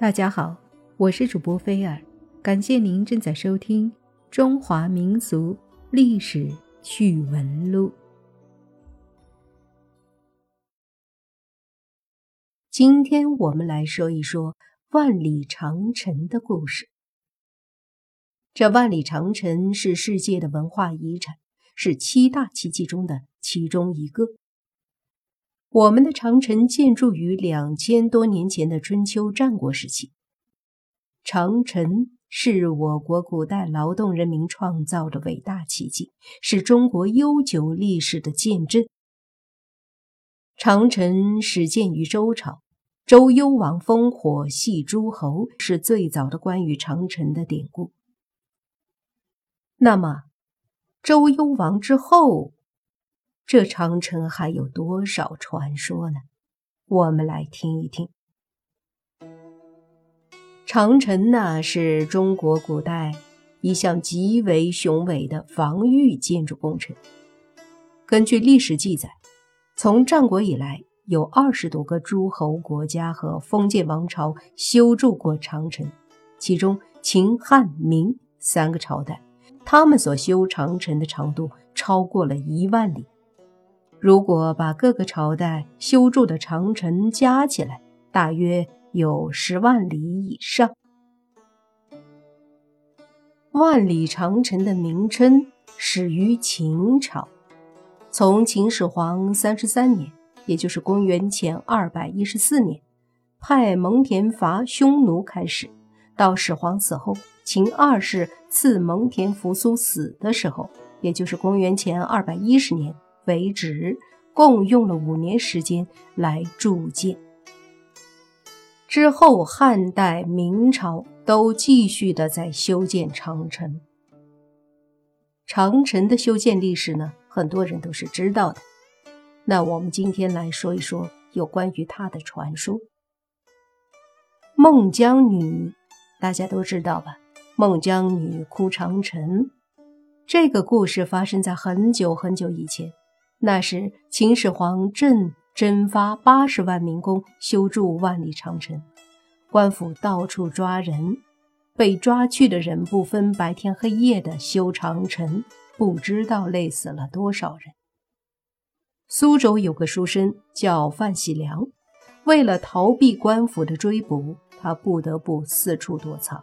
大家好，我是主播菲尔，感谢您正在收听《中华民俗历史趣闻录》。今天我们来说一说万里长城的故事。这万里长城是世界的文化遗产，是七大奇迹中的其中一个。我们的长城建筑于两千多年前的春秋战国时期。长城是我国古代劳动人民创造的伟大奇迹，是中国悠久历史的见证。长城始建于周朝，周幽王烽火戏诸侯是最早的关于长城的典故。那么，周幽王之后？这长城还有多少传说呢？我们来听一听。长城呢，是中国古代一项极为雄伟的防御建筑工程。根据历史记载，从战国以来，有二十多个诸侯国家和封建王朝修筑过长城，其中秦、汉、明三个朝代，他们所修长城的长度超过了一万里。如果把各个朝代修筑的长城加起来，大约有十万里以上。万里长城的名称始于秦朝，从秦始皇三十三年，也就是公元前二百一十四年，派蒙恬伐匈奴开始，到始皇死后，秦二世赐蒙恬扶苏死的时候，也就是公元前二百一十年。为止，共用了五年时间来铸建。之后，汉代、明朝都继续的在修建长城。长城的修建历史呢，很多人都是知道的。那我们今天来说一说有关于它的传说。孟姜女，大家都知道吧？孟姜女哭长城，这个故事发生在很久很久以前。那时，秦始皇正征发八十万民工修筑万里长城，官府到处抓人，被抓去的人不分白天黑夜的修长城，不知道累死了多少人。苏州有个书生叫范喜良，为了逃避官府的追捕，他不得不四处躲藏。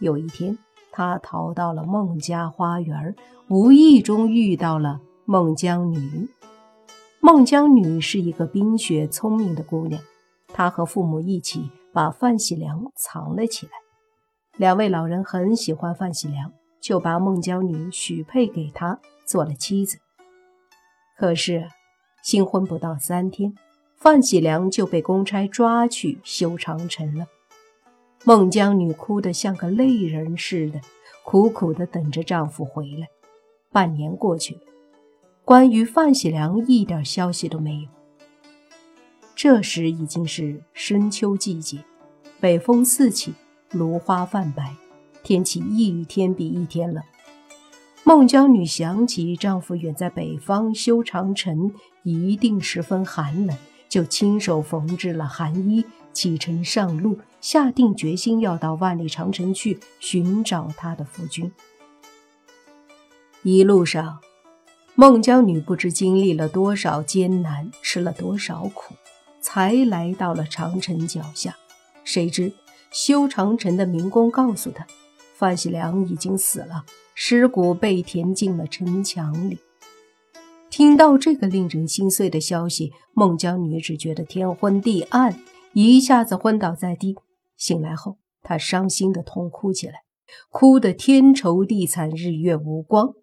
有一天，他逃到了孟家花园，无意中遇到了。孟姜女，孟姜女是一个冰雪聪明的姑娘，她和父母一起把范喜良藏了起来。两位老人很喜欢范喜良，就把孟姜女许配给他做了妻子。可是新婚不到三天，范喜良就被公差抓去修长城了。孟姜女哭得像个泪人似的，苦苦地等着丈夫回来。半年过去了。关于范喜良一点消息都没有。这时已经是深秋季节，北风四起，芦花泛白，天气一天比一天冷。孟姜女想起丈夫远在北方修长城，一定十分寒冷，就亲手缝制了寒衣，启程上路，下定决心要到万里长城去寻找她的夫君。一路上。孟姜女不知经历了多少艰难，吃了多少苦，才来到了长城脚下。谁知修长城的民工告诉她，范喜良已经死了，尸骨被填进了城墙里。听到这个令人心碎的消息，孟姜女只觉得天昏地暗，一下子昏倒在地。醒来后，她伤心地痛哭起来，哭得天愁地惨，日月无光。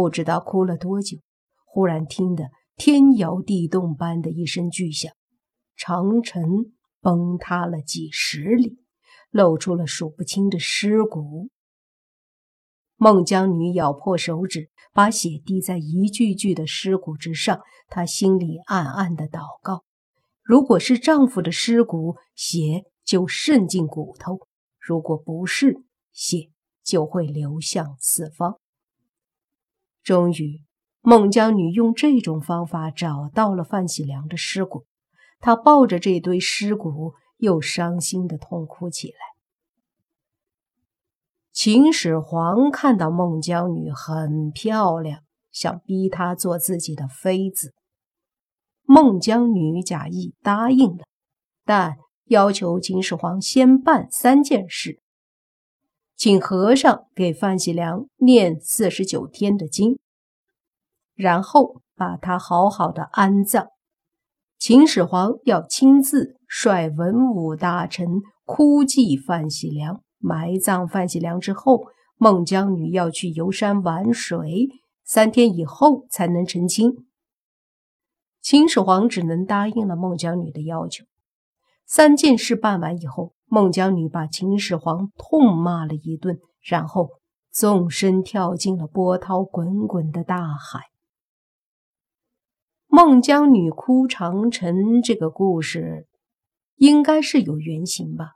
不知道哭了多久，忽然听得天摇地动般的一声巨响，长城崩塌了几十里，露出了数不清的尸骨。孟姜女咬破手指，把血滴在一具具的尸骨之上。她心里暗暗的祷告：如果是丈夫的尸骨，血就渗进骨头；如果不是，血就会流向四方。终于，孟姜女用这种方法找到了范喜良的尸骨。她抱着这堆尸骨，又伤心的痛哭起来。秦始皇看到孟姜女很漂亮，想逼她做自己的妃子。孟姜女假意答应了，但要求秦始皇先办三件事：请和尚给范喜良念四十九天的经，然后把他好好的安葬。秦始皇要亲自率文武大臣哭祭范喜良。埋葬范喜良之后，孟姜女要去游山玩水，三天以后才能成亲。秦始皇只能答应了孟姜女的要求。三件事办完以后，孟姜女把秦始皇痛骂了一顿，然后纵身跳进了波涛滚滚的大海。孟姜女哭长城这个故事，应该是有原型吧。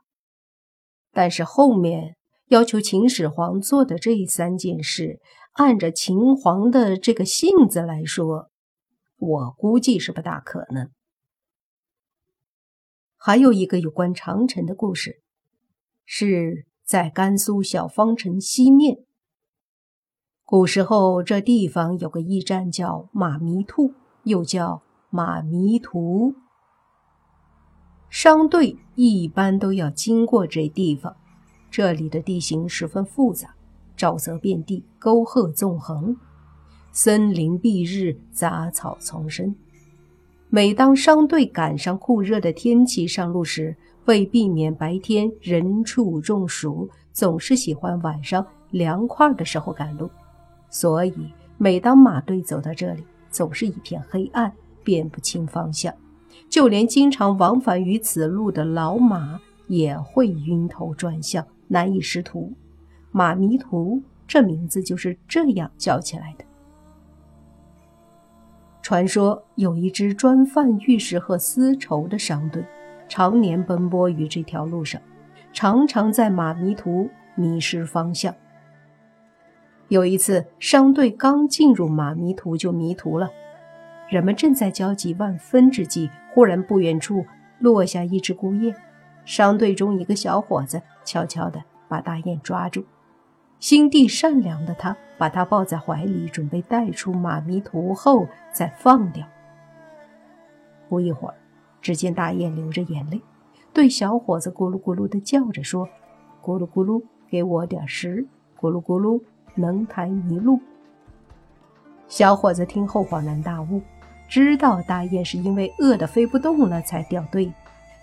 但是后面要求秦始皇做的这三件事，按着秦皇的这个性子来说，我估计是不大可能。还有一个有关长城的故事，是在甘肃小方城西面。古时候这地方有个驿站叫马迷兔，又叫马迷图。商队一般都要经过这地方，这里的地形十分复杂，沼泽遍地，沟壑纵横，森林蔽日，杂草丛生。每当商队赶上酷热的天气上路时，为避免白天人畜中暑，总是喜欢晚上凉快的时候赶路。所以，每当马队走到这里，总是一片黑暗，辨不清方向。就连经常往返于此路的老马也会晕头转向，难以识途。马迷途这名字就是这样叫起来的。传说有一支专贩玉石和丝绸的商队，常年奔波于这条路上，常常在马迷途迷失方向。有一次，商队刚进入马迷途就迷途了。人们正在焦急万分之际，忽然不远处落下一只孤雁。商队中一个小伙子悄悄地把大雁抓住，心地善良的他把它抱在怀里，准备带出马迷途后再放掉。不一会儿，只见大雁流着眼泪，对小伙子咕噜咕噜地叫着说：“咕噜咕噜，给我点食。咕噜咕噜，能抬一路。”小伙子听后恍然大悟。知道大雁是因为饿得飞不动了才掉队，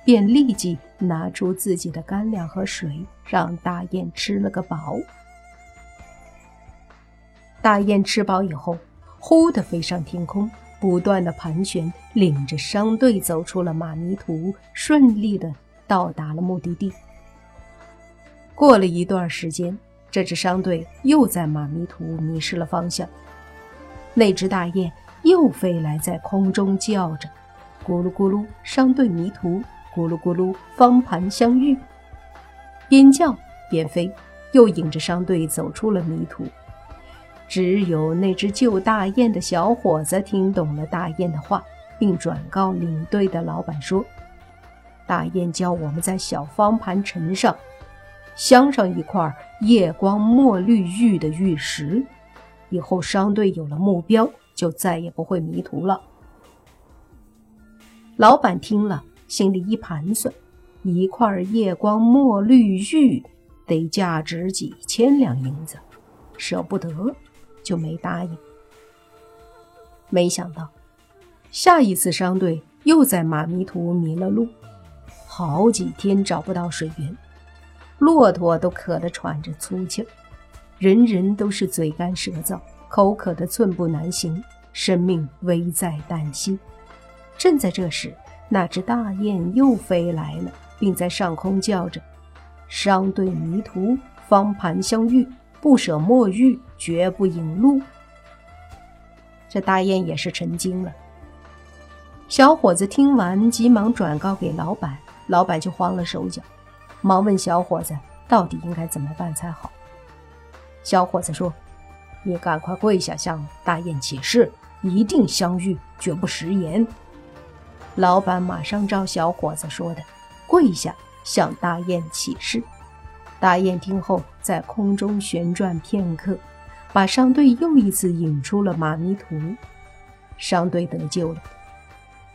便立即拿出自己的干粮和水，让大雁吃了个饱。大雁吃饱以后，忽地飞上天空，不断的盘旋，领着商队走出了马迷途，顺利的到达了目的地。过了一段时间，这支商队又在马迷途迷失了方向，那只大雁。又飞来，在空中叫着：“咕噜咕噜，商队迷途；咕噜咕噜，方盘相遇。”边叫边飞，又引着商队走出了迷途。只有那只救大雁的小伙子听懂了大雁的话，并转告领队的老板说：“大雁叫我们在小方盘城上镶上一块夜光墨绿玉的玉石，以后商队有了目标。”就再也不会迷途了。老板听了，心里一盘算，一块夜光墨绿玉得价值几千两银子，舍不得，就没答应。没想到，下一次商队又在马迷途迷了路，好几天找不到水源，骆驼都渴得喘着粗气儿，人人都是嘴干舌燥。口渴得寸步难行，生命危在旦夕。正在这时，那只大雁又飞来了，并在上空叫着：“商队迷途，方盘相遇，不舍墨玉，绝不引路。”这大雁也是成精了。小伙子听完，急忙转告给老板，老板就慌了手脚，忙问小伙子到底应该怎么办才好。小伙子说。你赶快跪下，向大雁起誓，一定相遇，绝不食言。老板马上照小伙子说的，跪下向大雁起誓。大雁听后，在空中旋转片刻，把商队又一次引出了马迷途。商队得救了。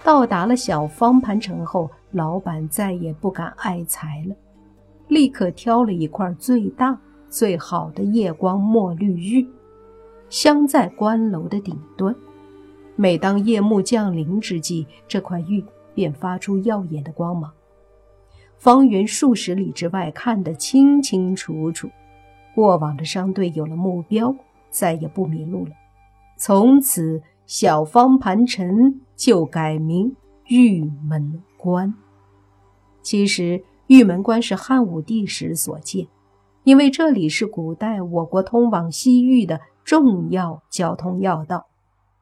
到达了小方盘城后，老板再也不敢爱财了，立刻挑了一块最大最好的夜光墨绿玉，镶在关楼的顶端。每当夜幕降临之际，这块玉便发出耀眼的光芒。方圆数十里之外看得清清楚楚，过往的商队有了目标，再也不迷路了。从此，小方盘城就改名玉门关。其实，玉门关是汉武帝时所建，因为这里是古代我国通往西域的重要交通要道，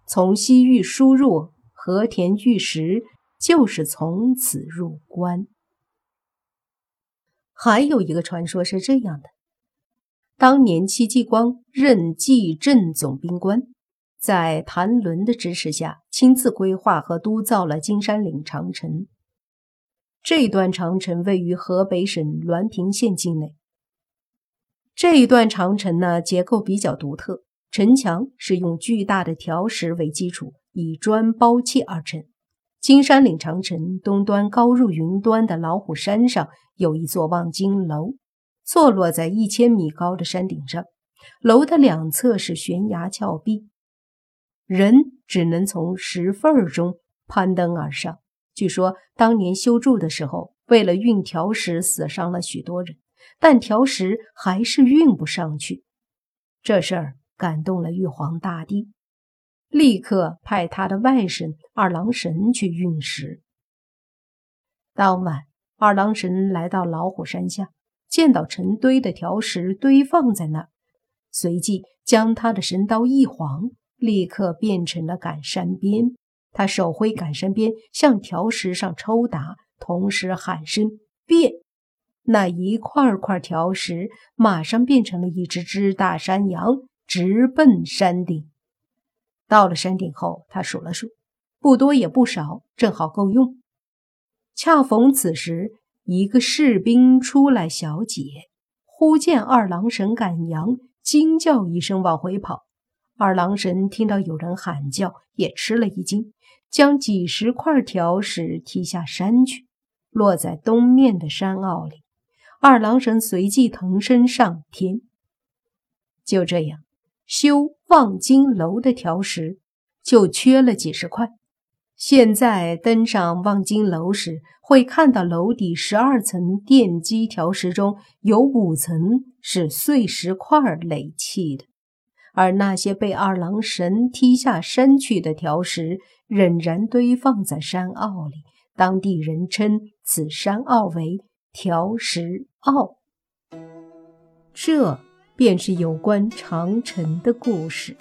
从西域输入和田玉石，就是从此入关。还有一个传说是这样的：当年戚继光任蓟镇总兵官，在谭纶的指使下，亲自规划和督造了金山岭长城。这段长城位于河北省滦平县境内。这一段长城呢，结构比较独特，城墙是用巨大的条石为基础，以砖包砌而成。金山岭长城东端高入云端的老虎山上有一座望京楼，坐落在一千米高的山顶上。楼的两侧是悬崖峭壁，人只能从石缝中攀登而上。据说当年修筑的时候，为了运条石，死伤了许多人，但条石还是运不上去。这事儿感动了玉皇大帝。立刻派他的外甥二郎神去运石。当晚，二郎神来到老虎山下，见到成堆的条石堆放在那儿，随即将他的神刀一晃，立刻变成了赶山鞭。他手挥赶山鞭向条石上抽打，同时喊声“变”，那一块块条石马上变成了一只只大山羊，直奔山顶。到了山顶后，他数了数，不多也不少，正好够用。恰逢此时，一个士兵出来小解，忽见二郎神赶羊，惊叫一声往回跑。二郎神听到有人喊叫，也吃了一惊，将几十块条石踢下山去，落在东面的山坳里。二郎神随即腾身上天。就这样。修望京楼的条石就缺了几十块。现在登上望京楼时，会看到楼底十二层奠基条石中有五层是碎石块垒砌的，而那些被二郎神踢下山去的条石仍然堆放在山坳里。当地人称此山坳为条石坳。这。便是有关长城的故事。